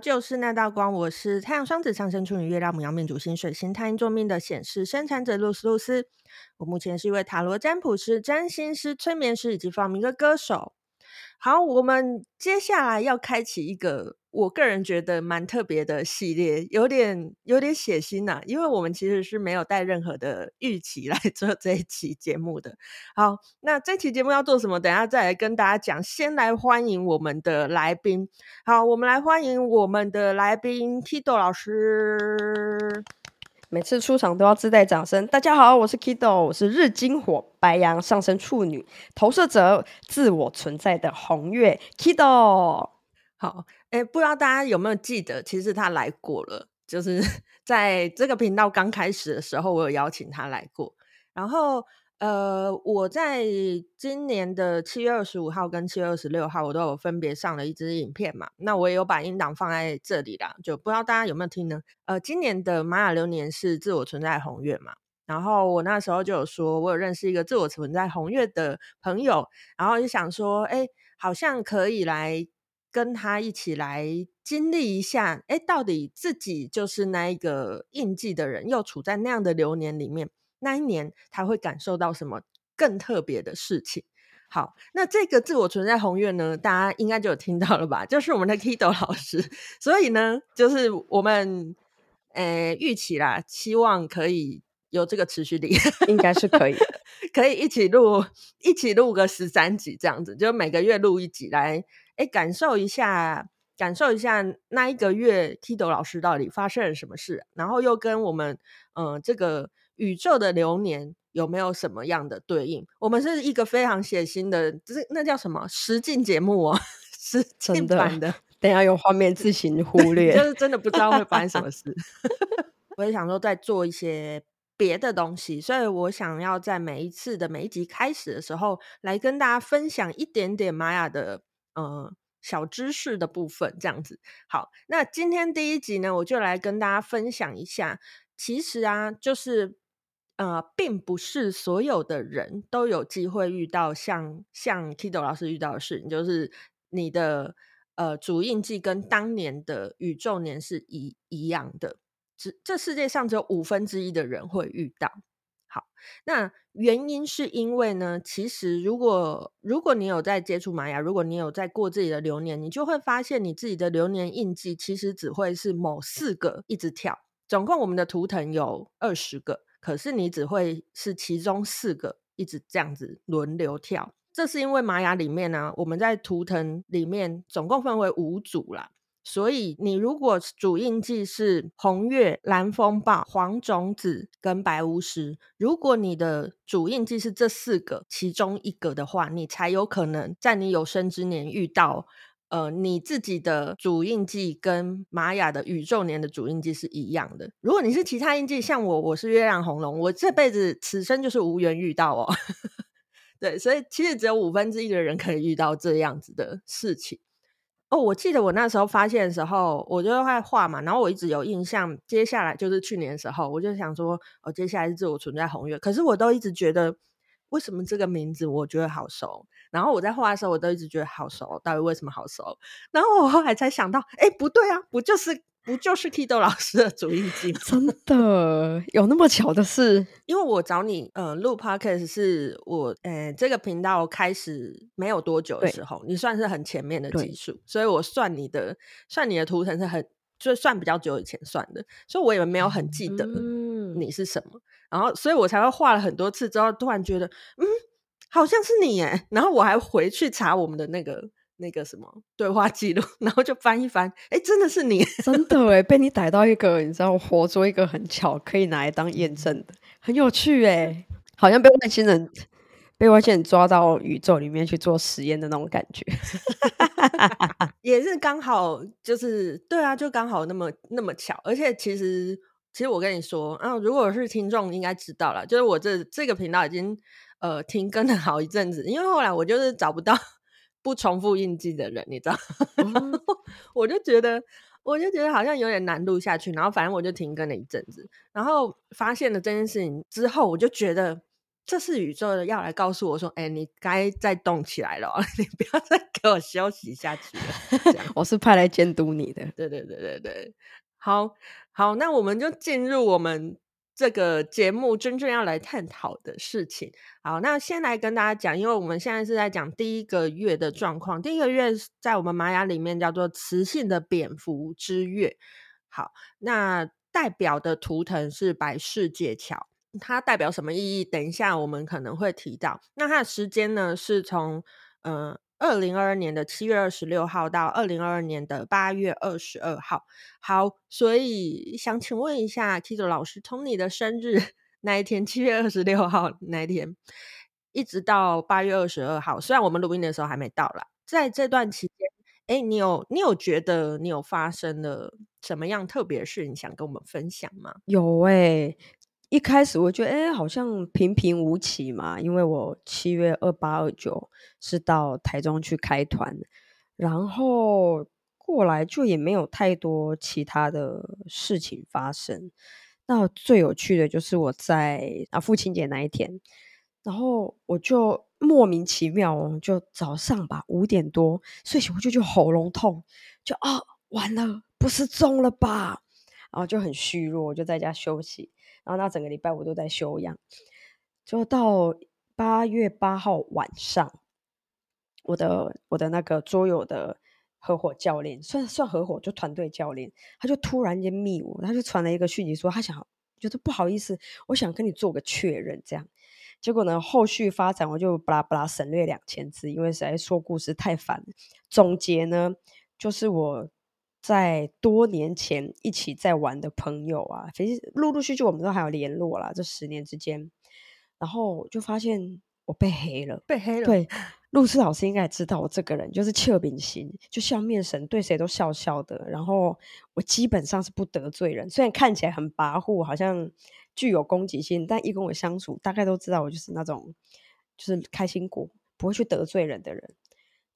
就是那道光。我是太阳双子上升处女月亮母羊命主星水星太阴座命的显示生产者露丝露丝。我目前是一位塔罗占卜师、占星师、催眠师以及发明的歌手。好，我们接下来要开启一个我个人觉得蛮特别的系列，有点有点血腥呐、因为我们其实是没有带任何的预期来 做这一期节目的。好，那这期节目要做什么？等下再来跟大家讲。先来欢迎我们的来宾。好，我们来欢迎我们的来宾 Kido 老师。每次出场都要自带掌声。大家好，我是 Kido，我是日金火白羊上升处女，投射者自我存在的红月 Kido。好，哎，不知道大家有没有记得，其实他来过了，就是 在这个频道刚开始的时候，我有邀请他来过，然后。呃，我在今年的七月二十五号跟七月二十六号，我都有分别上了一支影片嘛。那我也有把音档放在这里啦，就不知道大家有没有听呢？呃，今年的玛雅流年是自我存在红月嘛。然后我那时候就有说，我有认识一个自我存在红月的朋友，然后就想说，哎，好像可以来跟他一起来经历一下，哎，到底自己就是那一个印记的人，又处在那样的流年里面。那一年他会感受到什么更特别的事情？好，那这个自我存在红月呢，大家应该就有听到了吧？就是我们的 Kido 老师，所以呢，就是我们呃预期啦，希望可以有这个持续力，应该是可以的，可以一起录一起录个十三集这样子，就每个月录一集来，哎，感受一下，感受一下那一个月 Kido 老师到底发生了什么事，然后又跟我们嗯、呃、这个。宇宙的流年有没有什么样的对应？我们是一个非常血腥的，就是那叫什么实境节目哦，实境版的。等下用画面自行忽略，就是真的不知道会发生什么事。我也想说再做一些别的东西，所以我想要在每一次的每一集开始的时候，来跟大家分享一点点玛雅的呃小知识的部分，这样子。好，那今天第一集呢，我就来跟大家分享一下，其实啊，就是。呃，并不是所有的人都有机会遇到像像 Kido 老师遇到的事情，就是你的呃主印记跟当年的宇宙年是一一样的，只这世界上只有五分之一的人会遇到。好，那原因是因为呢，其实如果如果你有在接触玛雅，如果你有在过自己的流年，你就会发现你自己的流年印记其实只会是某四个一直跳，总共我们的图腾有二十个。可是你只会是其中四个一直这样子轮流跳，这是因为玛雅里面呢、我们在图腾里面总共分为五组啦，所以你如果主印记是红月、蓝风暴、黄种子跟白巫师，如果你的主印记是这四个其中一个的话，你才有可能在你有生之年遇到。呃，你自己的主印记跟玛雅的宇宙年的主印记是一样的。如果你是其他印记，像我，我是月亮红龙，我这辈子此生就是无缘遇到哦。对，所以其实只有五分之一的人可以遇到这样子的事情。哦，我记得我那时候发现的时候，我就会画嘛，然后我一直有印象。接下来就是去年的时候，我就想说，哦，接下来是自我存在红月，可是我都一直觉得。为什么这个名字我觉得好熟？然后我在画的时候，我都一直觉得好熟。到底为什么好熟？然后我后来才想到，哎，不对啊，不就是不就是 Kido 老师的主印记吗？真的有那么巧的事？因为我找你，呃，录 Podcast 是我，呃，这个频道开始没有多久的时候，你算是很前面的技术，所以我算你的算你的图腾是很就算比较久以前算的，所以我也没有很记得你是什么。嗯然后，所以我才会画了很多次之后，突然觉得，嗯，好像是你耶。然后我还回去查我们的那个那个什么对话记录，然后就翻一翻，哎，真的是你，真的哎，被你逮到一个，你知道，活捉一个很巧，可以拿来当验证的，很有趣哎，好像被外星人被外星人抓到宇宙里面去做实验的那种感觉，也是刚好，就是对啊，就刚好那么那么巧，而且其实。其实我跟你说，啊，如果是听众应该知道了，就是我这这个频道已经呃停更了好一阵子，因为后来我就是找不到不重复印记的人，你知道，嗯、我就觉得我就觉得好像有点难录下去，然后反正我就停更了一阵子，然后发现了这件事情之后，我就觉得这是宇宙要来告诉我说，哎、欸，你该再动起来了，你不要再给我休息下去了。我是派来监督你的。对对对对对，好好，那我们就进入我们这个节目真正要来探讨的事情。好，那先来跟大家讲，因为我们现在是在讲第一个月的状况。第一个月在我们玛雅里面叫做磁性的蝙蝠之月。好，那代表的图腾是百世界桥。它代表什么意义？等一下我们可能会提到。那它的时间呢，是从嗯二零二二年的七月二十六号到二零二二年的八月二十二号。好，所以想请问一下 Kizo 老师，从你的生日 那一天，七月二十六号那一天，一直到八月二十二号，虽然我们录音的时候还没到啦，在这段期间，哎，你有你有觉得你有发生了什么样特别事，你想跟我们分享吗？有哎、一开始我觉得，哎，好像平平无奇嘛，因为我七月二八二九是到台中去开团，然后过来就也没有太多其他的事情发生。那最有趣的就是我在啊父亲节那一天，然后我就莫名其妙，就早上吧五点多睡醒，我就就喉咙痛，就啊完了，不是中了吧？然后就很虚弱，我就在家休息。然后那整个礼拜我都在休养，就到八月八号晚上，我的我的那个桌游的合伙教练，算算合伙就团队教练，他就突然间密我，他就传了一个讯息说他想觉得不好意思，我想跟你做个确认，这样。结果呢，后续发展我就巴拉巴拉省略两千字，因为实在说故事太烦了。总结呢，就是我。在多年前一起在玩的朋友啊，其实陆陆续续我们都还有联络啦。这十年之间，然后就发现我被黑了，被黑了。对，露丝老师应该也知道我这个人就是笑秉心，就笑面神，对谁都笑笑的。然后我基本上是不得罪人，虽然看起来很跋扈，好像具有攻击性，但一跟我相处，大概都知道我就是那种就是开心果，不会去得罪人的人。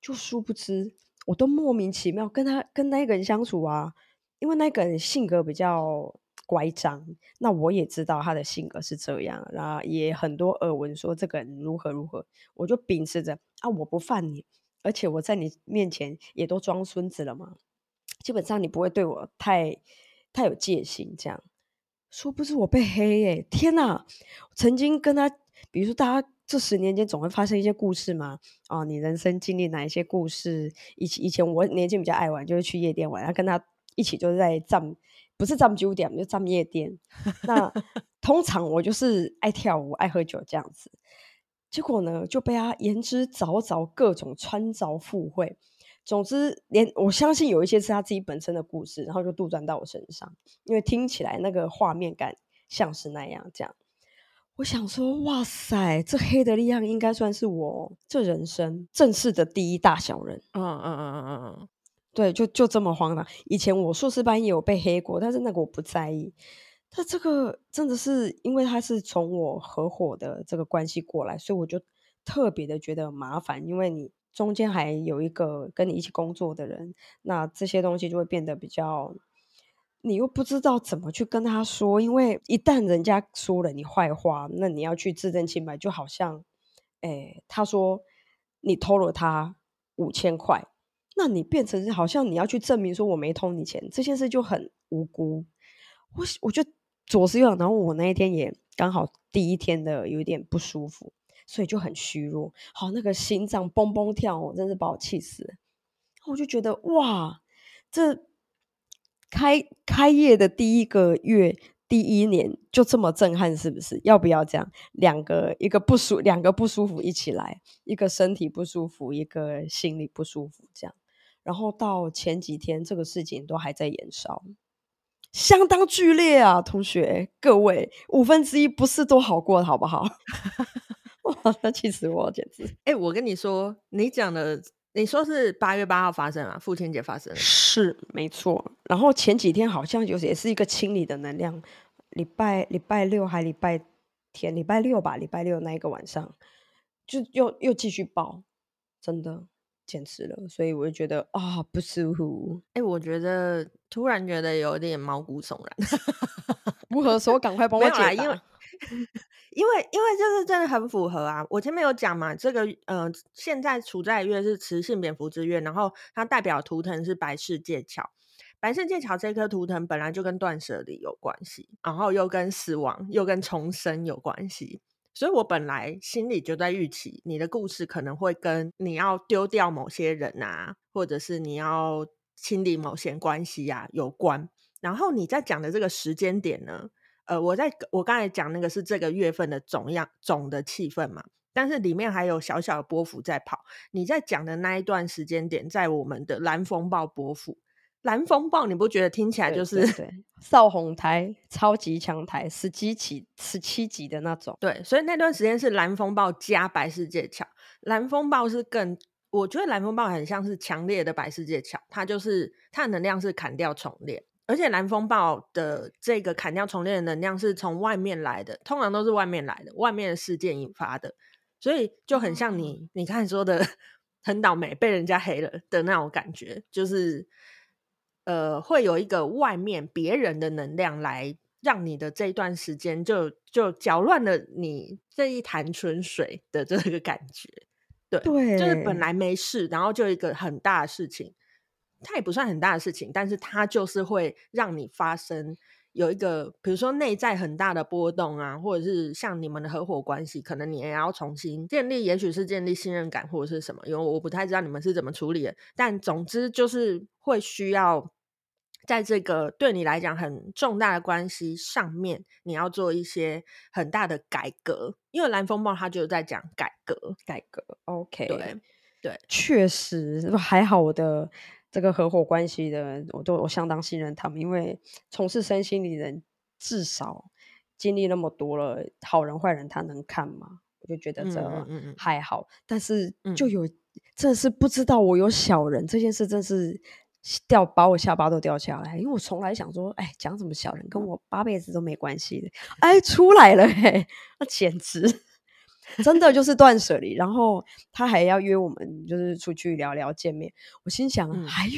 就殊不知。我都莫名其妙跟他跟那个人相处啊，因为那个人性格比较乖张，那我也知道他的性格是这样，然后也很多耳闻说这个人如何如何，我就秉持着啊，我不犯你，而且我在你面前也都装孙子了嘛，基本上你不会对我太太有戒心，这样，说不是我被黑耶、天哪，曾经跟他，比如说大家。这十年间总会发生一些故事吗？哦，你人生经历哪一些故事？以前以前我年轻比较爱玩，就是去夜店玩，然后跟他一起就是在站，不是站酒店，就站夜店。那 通常我就是爱跳舞、爱喝酒这样子。结果呢，就被他言之凿凿，各种穿凿附会。总之，连我相信有一些是他自己本身的故事，然后就杜撰到我身上，因为听起来那个画面感像是那样这样。我想说，哇塞，这黑的力量应该算是我这人生正式的第一大小人。嗯嗯嗯嗯嗯嗯，对，就就这么荒唐。以前我硕士班也有被黑过，但是那个我不在意。但这个真的是因为他是从我合伙的这个关系过来，所以我就特别的觉得麻烦，因为你中间还有一个跟你一起工作的人，那这些东西就会变得比较。你又不知道怎么去跟他说，因为一旦人家说了你坏话，那你要去自证清白，就好像，哎，他说你偷了他五千块，那你变成好像你要去证明说我没偷你钱，这件事就很无辜。我我就左思右想，然后我那一天也刚好第一天的有点不舒服，所以就很虚弱，好那个心脏蹦蹦跳，我真是把我气死。我就觉得哇，这。开开业的第一个月，第一年就这么震撼，是不是？要不要这样？两个一个不舒，两个不舒服一起来，一个身体不舒服，一个心里不舒服，这样。然后到前几天，这个事情都还在延烧，相当剧烈啊！同学，各位，五分之一不是都好过，好不好？哇，那气死我，简直！哎、我跟你说，你讲的。你说是八月八号发生啊？父亲节发生是没错。然后前几天好像就是也是一个清理的能量。礼拜礼拜六还礼拜天，礼拜六吧，礼拜六那一个晚上就又又继续爆，真的简直了。所以我就觉得啊、哦、不舒服。哎、欸，我觉得突然觉得有点毛骨悚然。如何说？赶快帮我解答。因为因为因为就是真的很符合啊。我前面有讲嘛，这个呃，现在处在月是磁性蝙蝠之月，然后它代表图腾是白世界桥。白世界桥这颗图腾本来就跟断舍离有关系，然后又跟死亡又跟重生有关系，所以我本来心里就在预期你的故事可能会跟你要丢掉某些人啊，或者是你要清理某些关系啊有关。然后你在讲的这个时间点呢，呃，我在我刚才讲那个是这个月份的总样总的气氛嘛，但是里面还有小小的波幅在跑。你在讲的那一段时间点，在我们的蓝风暴波幅，蓝风暴你不觉得听起来就是对，少红台超级强台十七级十七级的那种？对，所以那段时间是蓝风暴加白世界桥，蓝风暴是更，我觉得蓝风暴很像是强烈的白世界桥，它就是它的能量是砍掉重练。而且蓝风暴的这个砍掉重练的能量是从外面来的，通常都是外面来的，外面的事件引发的，所以就很像你、嗯、你看说的很倒霉被人家黑了的那种感觉，就是呃会有一个外面别人的能量来让你的这一段时间就就搅乱了你这一潭春水的这个感觉，对，对，就是本来没事，然后就一个很大的事情。它也不算很大的事情，但是它就是会让你发生有一个，比如说内在很大的波动啊，或者是像你们的合伙关系，可能你也要重新建立，也许是建立信任感或者是什么，因为我不太知道你们是怎么处理的。但总之就是会需要在这个对你来讲很重大的关系上面，你要做一些很大的改革。因为蓝风暴它就在讲改革，改革。OK，对对，确实还好我的。这个合伙关系的，我都我相当信任他们，因为从事身心灵人至少经历那么多了，好人坏人他能看吗？我就觉得这还好，嗯。嗯嗯，但是就有，真是不知道我有小人这件事，真是掉把我下巴都掉下来，因为我从来想说，哎，讲什么小人，跟我八辈子都没关系的，哎，出来了，嘿，那简直。真的就是断舍离，然后他还要约我们，就是出去聊聊见面。我心想，嗯、还约，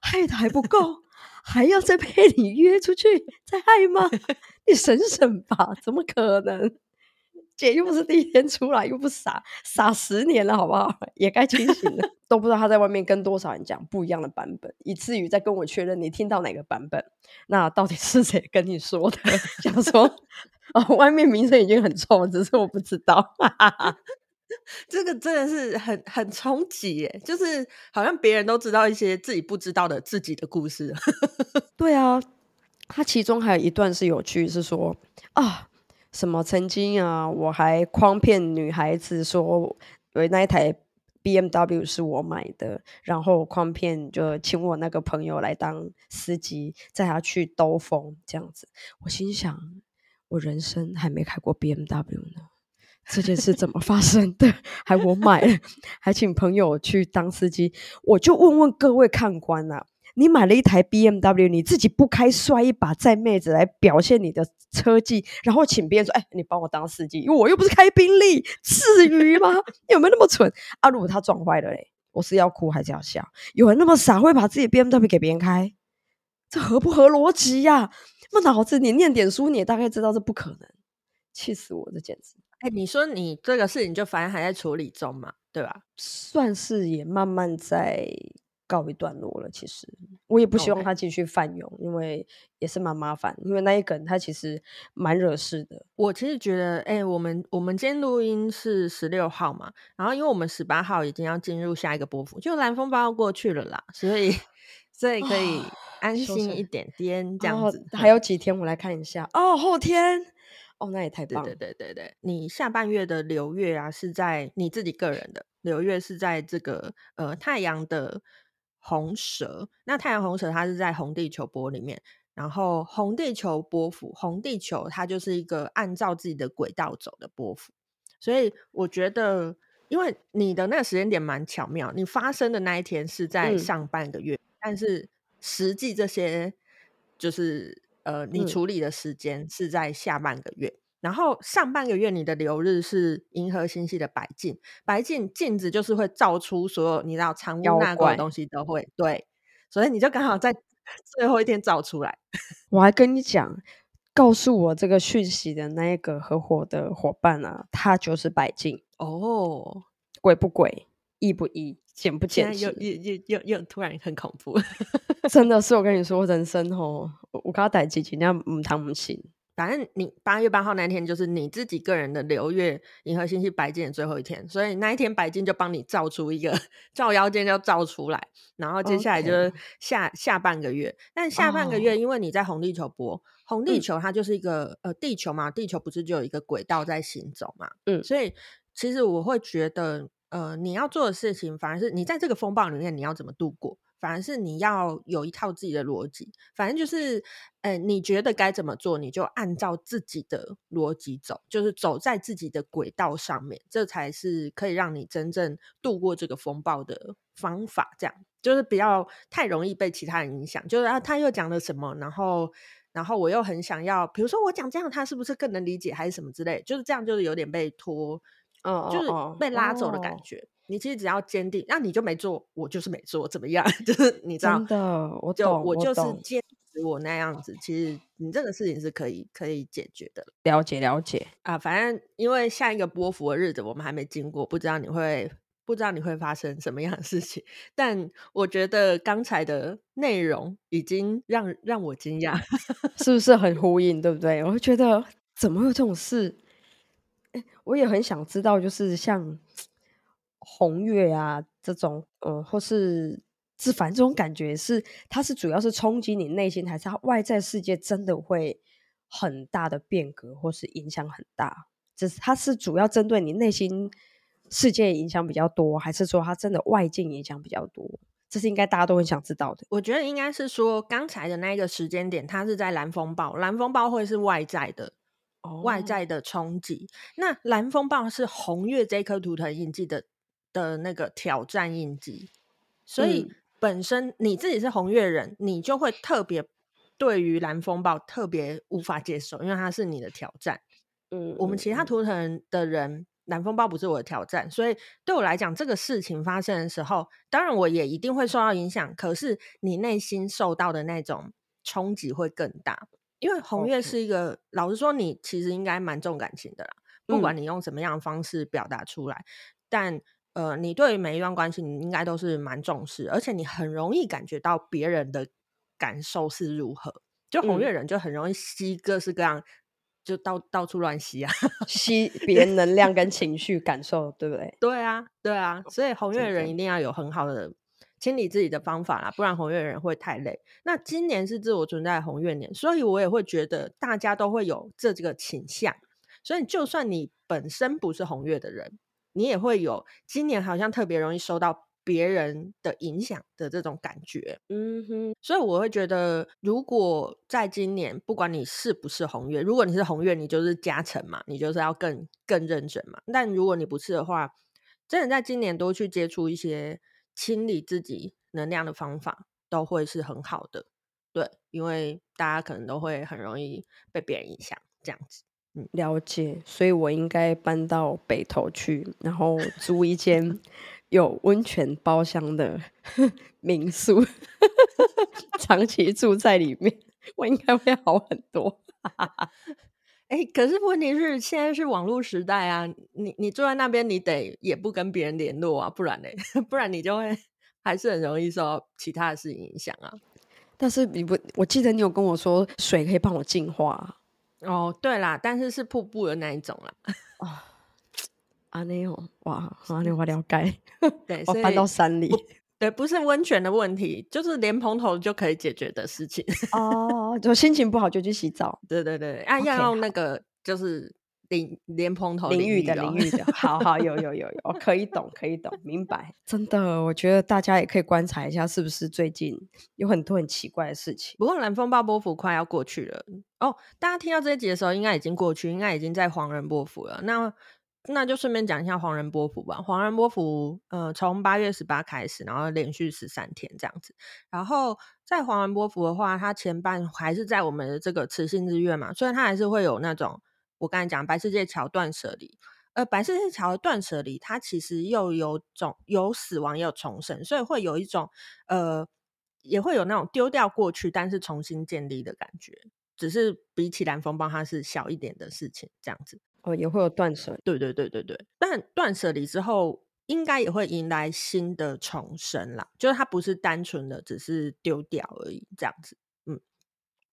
害的还不够，还要再被你约出去再害吗？你省省吧，怎么可能？姐又不是第一天出来，又不傻，傻十年了，好不好？也该清醒了。都不知道他在外面跟多少人讲不一样的版本，以至于在跟我确认你听到哪个版本，那到底是谁跟你说的？想说。哦，外面名声已经很臭，只是我不知道。这个真的是很很冲击耶，就是好像别人都知道一些自己不知道的自己的故事。对啊，他其中还有一段是有趣，是说啊，什么曾经啊，我还诓骗女孩子说，有那一台 BMW 是我买的，然后诓骗就请我那个朋友来当司机，载他去兜风这样子。我心想。我人生还没开过 BMW 呢，这件事怎么发生的？还我买了，还请朋友去当司机。我就问问各位看官啊，你买了一台 BMW，你自己不开摔一把载妹子来表现你的车技，然后请别人说：“哎，你帮我当司机，因为我又不是开宾利，至于吗？有没有那么蠢？啊，如果他撞坏了嘞，我是要哭还是要笑？有人那么傻会把自己 BMW 给别人开？这合不合逻辑呀？”不脑子，你念点书，你也大概知道这不可能，气死我！这简直。哎、欸，你说你这个事情就反正还在处理中嘛，对吧？算是也慢慢在告一段落了。其实我也不希望他继续泛用，Okay. 因为也是蛮麻烦。因为那一梗他其实蛮惹事的。我其实觉得，哎、欸，我们我们今天录音是十六号嘛，然后因为我们十八号已经要进入下一个波幅，就蓝风暴要过去了啦，所以所以可以。安心一点点，这样子、哦、还有几天，我来看一下哦。后天哦，那也太棒了。对对对对对，你下半月的流月啊，是在你自己个人的流月是在这个呃太阳的红蛇。那太阳红蛇它是在红地球波里面，然后红地球波幅，红地球它就是一个按照自己的轨道走的波幅。所以我觉得，因为你的那个时间点蛮巧妙，你发生的那一天是在上半个月，嗯、但是。实际这些就是呃，你处理的时间是在下半个月，嗯、然后上半个月你的流日是银河星系的白镜，白镜镜子就是会照出所有你知道藏污纳垢的东西都会对，所以你就刚好在 最后一天照出来。我还跟你讲，告诉我这个讯息的那一个合伙的伙伴啊，他就是白镜。哦，鬼不鬼，易不易，简不减，又又又又又突然很恐怖，真的是我跟你说，人生哦，我跟他带几几，那唔汤唔行。反正你八月八号那天就是你自己个人的流月银河星系白金的最后一天，所以那一天白金就帮你造出一个 照妖镜，就照出来，然后接下来就是下.下半个月。但下半个月，因为你在红地球播，oh. 红地球它就是一个、嗯、呃地球嘛，地球不是就有一个轨道在行走嘛，嗯，所以其实我会觉得，呃，你要做的事情，反而是你在这个风暴里面你要怎么度过。反而是你要有一套自己的逻辑，反正就是，呃，你觉得该怎么做，你就按照自己的逻辑走，就是走在自己的轨道上面，这才是可以让你真正度过这个风暴的方法。这样就是不要太容易被其他人影响，就是啊，他又讲了什么，然后，然后我又很想要，比如说我讲这样，他是不是更能理解，还是什么之类，就是这样，就是有点被拖，嗯，就是被拉走的感觉。你其实只要坚定，那你就没做，我就是没做，怎么样？就是你知道，真的，我，就我就是坚持我那样子。其实你这个事情是可以可以解决的。了解了解啊，反正因为下一个波幅的日子我们还没经过，不知道你会不知道你会发生什么样的事情。但我觉得刚才的内容已经让让我惊讶，是不是很呼应？对不对？我会觉得怎么会有这种事？我也很想知道，就是像。红月啊，这种呃，或是是反正这种感觉是，它是主要是冲击你内心，还是它外在世界真的会很大的变革，或是影响很大？只是它是主要针对你内心世界影响比较多，还是说它真的外境影响比较多？这是应该大家都很想知道的。我觉得应该是说，刚才的那一个时间点，它是在蓝风暴，蓝风暴会是外在的，外在的冲击。那蓝风暴是红月这颗图腾印记的。的那个挑战印记，所以本身你自己是红月人，你就会特别对于蓝风暴特别无法接受，因为它是你的挑战。嗯，我们其他图腾的人，蓝风暴不是我的挑战，所以对我来讲，这个事情发生的时候，当然我也一定会受到影响。可是你内心受到的那种冲击会更大，因为红月是一个，老实说，你其实应该蛮重感情的啦，不管你用什么样的方式表达出来，但。呃，你对于每一段关系，你应该都是蛮重视，而且你很容易感觉到别人的感受是如何。就红月人就很容易吸各式各样，嗯、就到到处乱吸啊，吸 别人能量跟情绪感受，对不对？对啊，对啊，所以红月人一定要有很好的清理自己的方法啦，不然红月人会太累。那今年是自我存在的红月年，所以我也会觉得大家都会有这这个倾向。所以就算你本身不是红月的人。你也会有今年好像特别容易受到别人的影响的这种感觉，嗯哼，所以我会觉得，如果在今年，不管你是不是红月，如果你是红月，你就是加成嘛，你就是要更更认真嘛。但如果你不是的话，真的在今年多去接触一些清理自己能量的方法，都会是很好的。对，因为大家可能都会很容易被别人影响，这样子。了解，所以我应该搬到北头去，然后租一间 有温泉包厢的 民宿，长期住在里面，我应该会好很多。哎、欸，可是问题是现在是网络时代啊，你你坐在那边，你得也不跟别人联络啊，不然呢？不然你就会还是很容易受到其他的事情影响啊。但是你不，我记得你有跟我说水可以帮我净化。哦，对啦，但是是瀑布的那一种啦。哦，阿内哦，哇，阿内我了解。对，我搬到山里。对，不是温泉的问题，就是莲蓬头就可以解决的事情。哦，就心情不好就去洗澡。对对对，啊，Okay, 要用那个就是。淋莲蓬头淋浴的淋浴的，好好有有有有，可以懂可以懂，明白。真的，我觉得大家也可以观察一下，是不是最近有很多很奇怪的事情。不过蓝风暴波幅快要过去了哦，大家听到这一集的时候，应该已经过去，应该已经在黄人波幅了。那那就顺便讲一下黄人波符吧。黄人波符，呃，从八月十八开始，然后连续十三天这样子。然后在黄人波符的话，它前半还是在我们的这个磁性日月嘛，所以它还是会有那种。我刚才讲白世界桥断舍离，呃，白世界桥的断舍离，它其实又有种有死亡，也有重生，所以会有一种呃，也会有那种丢掉过去，但是重新建立的感觉。只是比起蓝风暴，它是小一点的事情，这样子。哦，也会有断舍，对对对对对。但断舍离之后，应该也会迎来新的重生啦，就是它不是单纯的只是丢掉而已，这样子。嗯，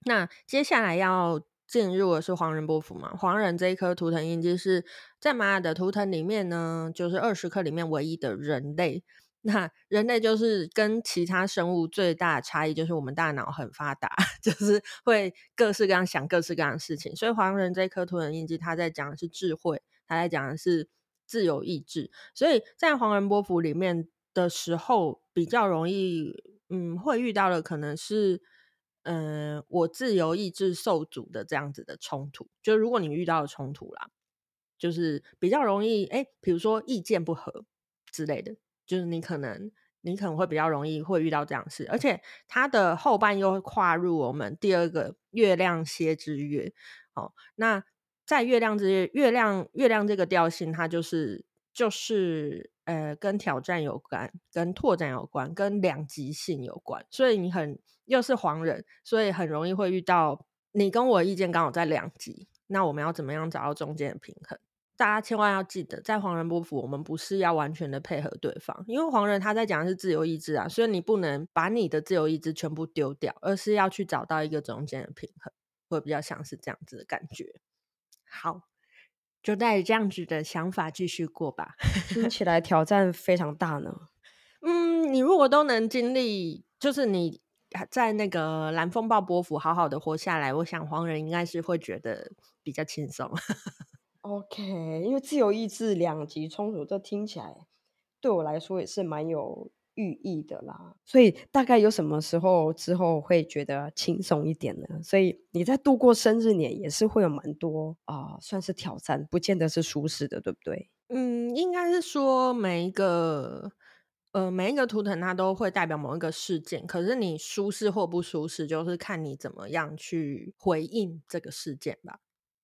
那接下来要进入的是黄人波符嘛？黄人这一颗图腾印记是在玛雅的图腾里面呢，就是二十颗里面唯一的人类。那人类就是跟其他生物最大的差异，就是我们大脑很发达，就是会各式各样想各式各样的事情。所以黄人这颗图腾印记，他在讲的是智慧，他在讲的是自由意志。所以在黄人波符里面的时候，比较容易，嗯，会遇到的可能是，嗯、我自由意志受阻的这样子的冲突。就如果你遇到了冲突啦，就是比较容易，哎，比如说意见不合之类的。就是你可能，你可能会比较容易会遇到这样事，而且它的后半又会跨入我们第二个月亮蝎之月。哦，那在月亮之月，月亮月亮这个调性，它就是就是呃，跟挑战有关，跟拓展有关，跟两极性有关。所以你很又是黄人，所以很容易会遇到你跟我意见刚好在两极，那我们要怎么样找到中间的平衡？大家千万要记得，在黄人波府，我们不是要完全的配合对方，因为黄人他在讲的是自由意志啊，所以你不能把你的自由意志全部丢掉，而是要去找到一个中间的平衡，会比较像是这样子的感觉。好，就带着这样子的想法继续过吧。听起来挑战非常大呢。嗯，你如果都能经历，就是你在那个蓝风暴波府好好的活下来，我想黄人应该是会觉得比较轻松。OK，因为自由意志两极冲突，这听起来对我来说也是蛮有寓意的啦。所以大概有什么时候之后会觉得轻松一点呢？所以你在度过生日年也是会有蛮多啊、算是挑战，不见得是舒适的，对不对？嗯，应该是说每一个呃每一个图腾它都会代表某一个事件，可是你舒适或不舒适，就是看你怎么样去回应这个事件吧。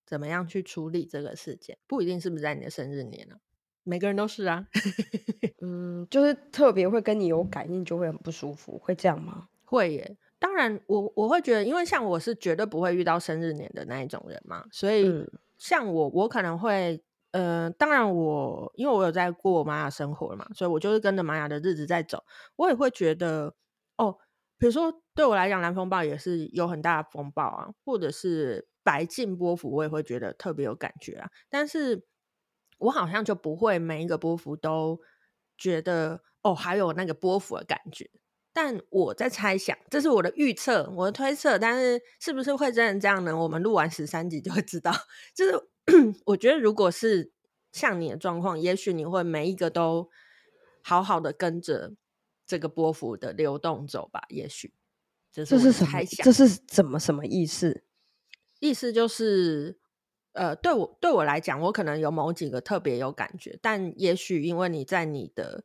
怎么样去处理这个事件？不一定是不是在你的生日年呢、啊？每个人都是啊。嗯，就是特别会跟你有感应，就会很不舒服，会这样吗？会耶。当然我，我我会觉得，因为像我是绝对不会遇到生日年的那一种人嘛，所以像我，我可能会，呃，当然我因为我有在过玛雅生活嘛，所以我就是跟着玛雅的日子在走，我也会觉得，哦，比如说对我来讲，蓝风暴也是有很大的风暴啊，或者是。白净波幅我也会觉得特别有感觉啊，但是我好像就不会每一个波幅都觉得哦，还有那个波幅的感觉。但我在猜想，这是我的预测，我的推测，但是是不是会真的这样呢？我们录完十三集就会知道。就是 我觉得，如果是像你的状况，也许你会每一个都好好的跟着这个波幅的流动走吧。也许这是，这是什么？这是怎么什么意思？意思就是，呃，对我对我来讲，我可能有某几个特别有感觉，但也许因为你在你的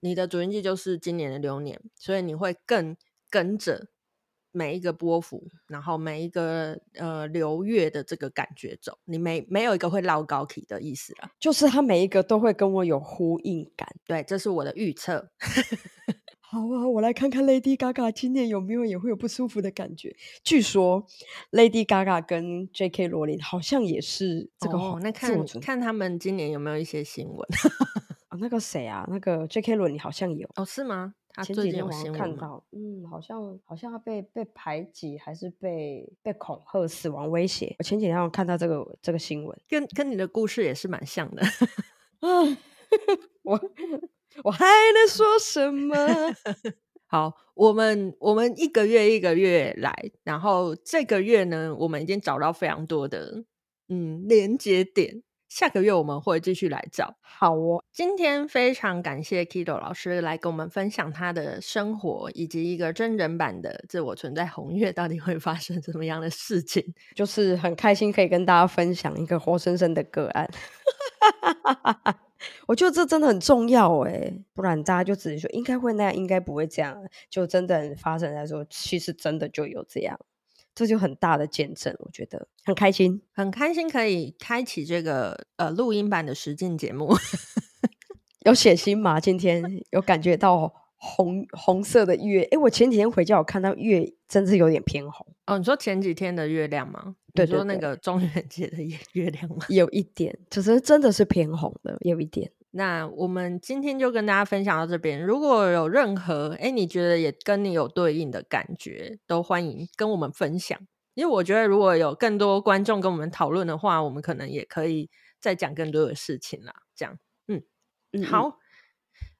你的主音记就是今年的流年，所以你会更跟着每一个波幅，然后每一个呃流月的这个感觉走，你没没有一个会绕高体的意思了，就是他每一个都会跟我有呼应感，对，这是我的预测。好啊，我来看看 Lady Gaga 今年有没有也会有不舒服的感觉。据说 Lady Gaga 跟 J.K. 罗琳好像也是这个。哦，那看看他们今年有没有一些新闻？哦，那个谁啊？那个 J.K. 罗琳好像有哦？是吗？他最近有新闻看到？嗯，好像好像他被被排挤，还是被被恐吓、死亡威胁？我前几天我看到这个这个新闻，跟跟你的故事也是蛮像的。啊，我。我还能说什么？好，我们我们一个月一个月来，然后这个月呢，我们已经找到非常多的嗯连接点。下个月我们会继续来找。好哦，今天非常感谢 Kido 老师来跟我们分享他的生活，以及一个真人版的自我存在红月到底会发生什么样的事情。就是很开心可以跟大家分享一个活生生的个案。我觉得这真的很重要诶，不然大家就只是说应该会那样，应该不会这样，就真的发生来说，其实真的就有这样，这就很大的见证，我觉得很开心，很开心可以开启这个呃录音版的实境节目，有血腥吗？今天 有感觉到红红色的月。哎，我前几天回家，我看到月真是有点偏红。哦，你说前几天的月亮吗？对，说那个中元节的月月亮吗？有一点，就是真的是偏红的，有一点。那我们今天就跟大家分享到这边。如果有任何哎，你觉得也跟你有对应的感觉，都欢迎跟我们分享。因为我觉得如果有更多观众跟我们讨论的话，我们可能也可以再讲更多的事情啦。这样，嗯嗯，好。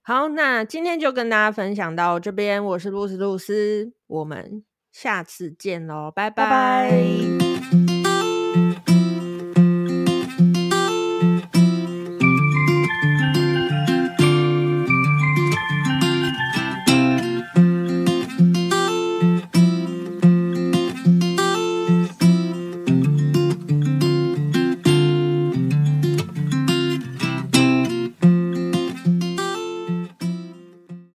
好，那今天就跟大家分享到这边。我是露丝露丝，我们下次见喽，拜拜。拜拜。